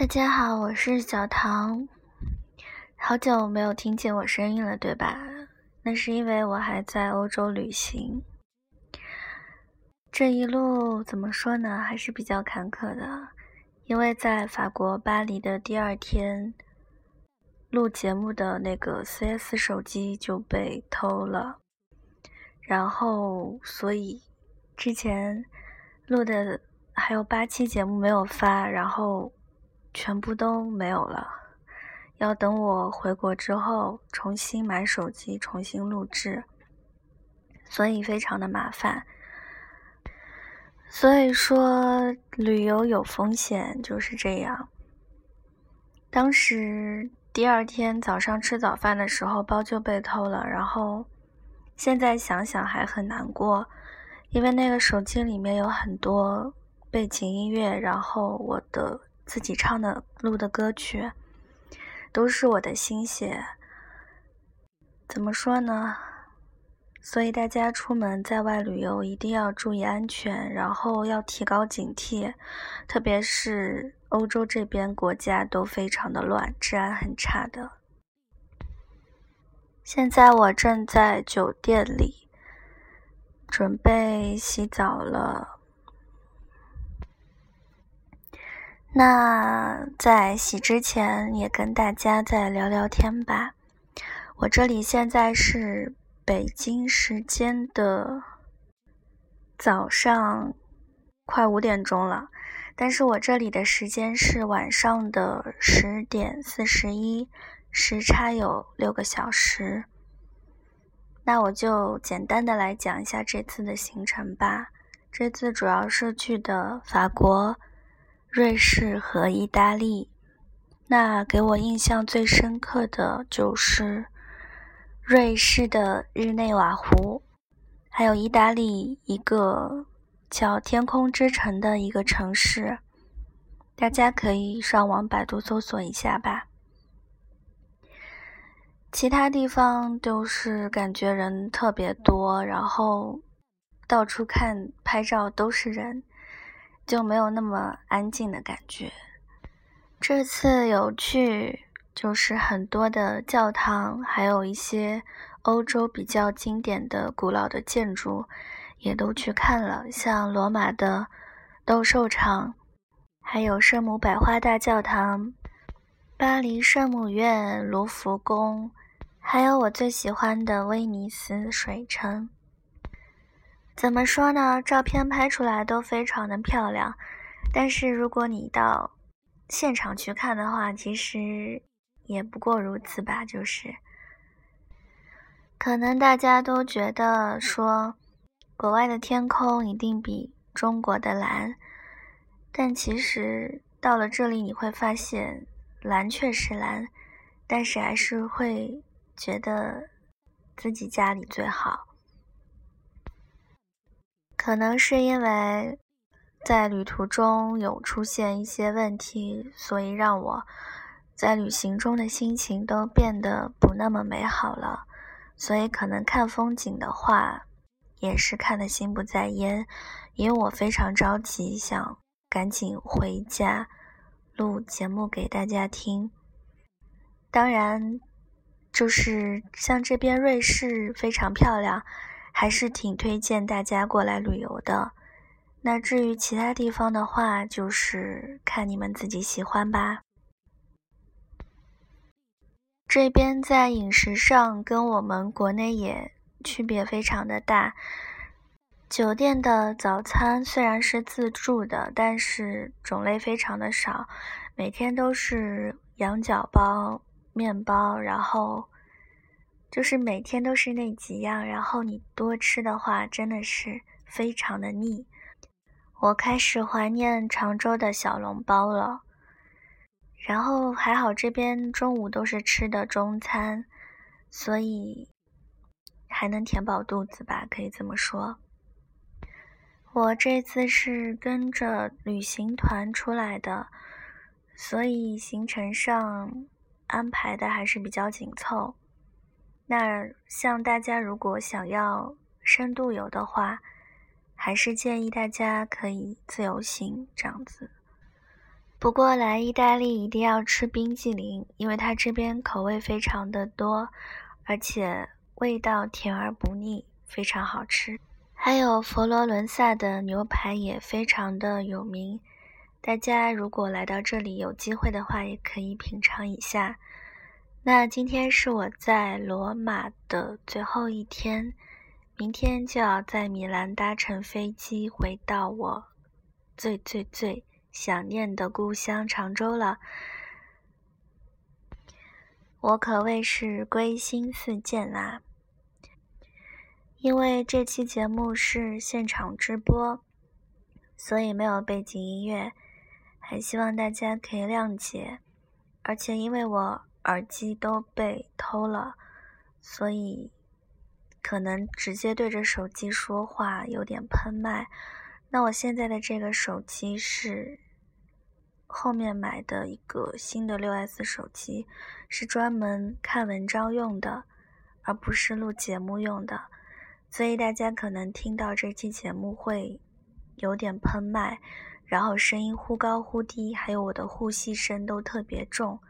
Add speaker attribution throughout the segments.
Speaker 1: 大家好，我是小唐，好久没有听见我声音了，对吧？那是因为我还在欧洲旅行，这一路怎么说呢，还是比较坎坷的，因为在法国巴黎的第二天，录节目的那个 C S 手机就被偷了，然后所以之前录的还有八期节目没有发，然后。全部都没有了，要等我回国之后重新买手机，重新录制，所以非常的麻烦。所以说旅游有风险，就是这样。当时第二天早上吃早饭的时候，包就被偷了，然后现在想想还很难过，因为那个手机里面有很多背景音乐，然后我的。自己唱的、录的歌曲，都是我的心血。怎么说呢？所以大家出门在外旅游一定要注意安全，然后要提高警惕。特别是欧洲这边国家都非常的乱，治安很差的。现在我正在酒店里，准备洗澡了。那在洗之前，也跟大家再聊聊天吧。我这里现在是北京时间的早上快五点钟了，但是我这里的时间是晚上的十点四十一，时差有六个小时。那我就简单的来讲一下这次的行程吧。这次主要是去的法国。瑞士和意大利，那给我印象最深刻的就是瑞士的日内瓦湖，还有意大利一个叫天空之城的一个城市，大家可以上网百度搜索一下吧。其他地方都是感觉人特别多，然后到处看拍照都是人。就没有那么安静的感觉。这次有去，就是很多的教堂，还有一些欧洲比较经典的古老的建筑，也都去看了。像罗马的斗兽场，还有圣母百花大教堂、巴黎圣母院、卢浮宫，还有我最喜欢的威尼斯水城。怎么说呢？照片拍出来都非常的漂亮，但是如果你到现场去看的话，其实也不过如此吧。就是，可能大家都觉得说，国外的天空一定比中国的蓝，但其实到了这里你会发现，蓝确实蓝，但是还是会觉得自己家里最好。可能是因为在旅途中有出现一些问题，所以让我在旅行中的心情都变得不那么美好了。所以可能看风景的话，也是看得心不在焉，因为我非常着急，想赶紧回家录节目给大家听。当然，就是像这边瑞士非常漂亮。还是挺推荐大家过来旅游的。那至于其他地方的话，就是看你们自己喜欢吧。这边在饮食上跟我们国内也区别非常的大。酒店的早餐虽然是自助的，但是种类非常的少，每天都是羊角包、面包，然后。就是每天都是那几样，然后你多吃的话，真的是非常的腻。我开始怀念常州的小笼包了。然后还好这边中午都是吃的中餐，所以还能填饱肚子吧，可以这么说。我这次是跟着旅行团出来的，所以行程上安排的还是比较紧凑。那像大家如果想要深度游的话，还是建议大家可以自由行这样子。不过来意大利一定要吃冰激凌，因为它这边口味非常的多，而且味道甜而不腻，非常好吃。还有佛罗伦萨的牛排也非常的有名，大家如果来到这里有机会的话，也可以品尝一下。那今天是我在罗马的最后一天，明天就要在米兰搭乘飞机回到我最最最想念的故乡常州了。我可谓是归心似箭啦！因为这期节目是现场直播，所以没有背景音乐，还希望大家可以谅解。而且因为我。耳机都被偷了，所以可能直接对着手机说话有点喷麦。那我现在的这个手机是后面买的一个新的六 S 手机，是专门看文章用的，而不是录节目用的。所以大家可能听到这期节目会有点喷麦，然后声音忽高忽低，还有我的呼吸声都特别重。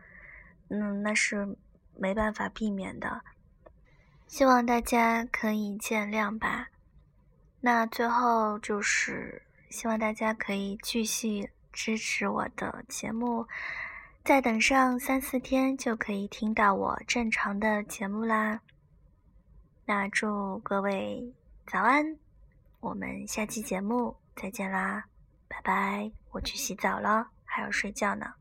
Speaker 1: 嗯，那是没办法避免的，希望大家可以见谅吧。那最后就是希望大家可以继续支持我的节目，再等上三四天就可以听到我正常的节目啦。那祝各位早安，我们下期节目再见啦，拜拜！我去洗澡了，还要睡觉呢。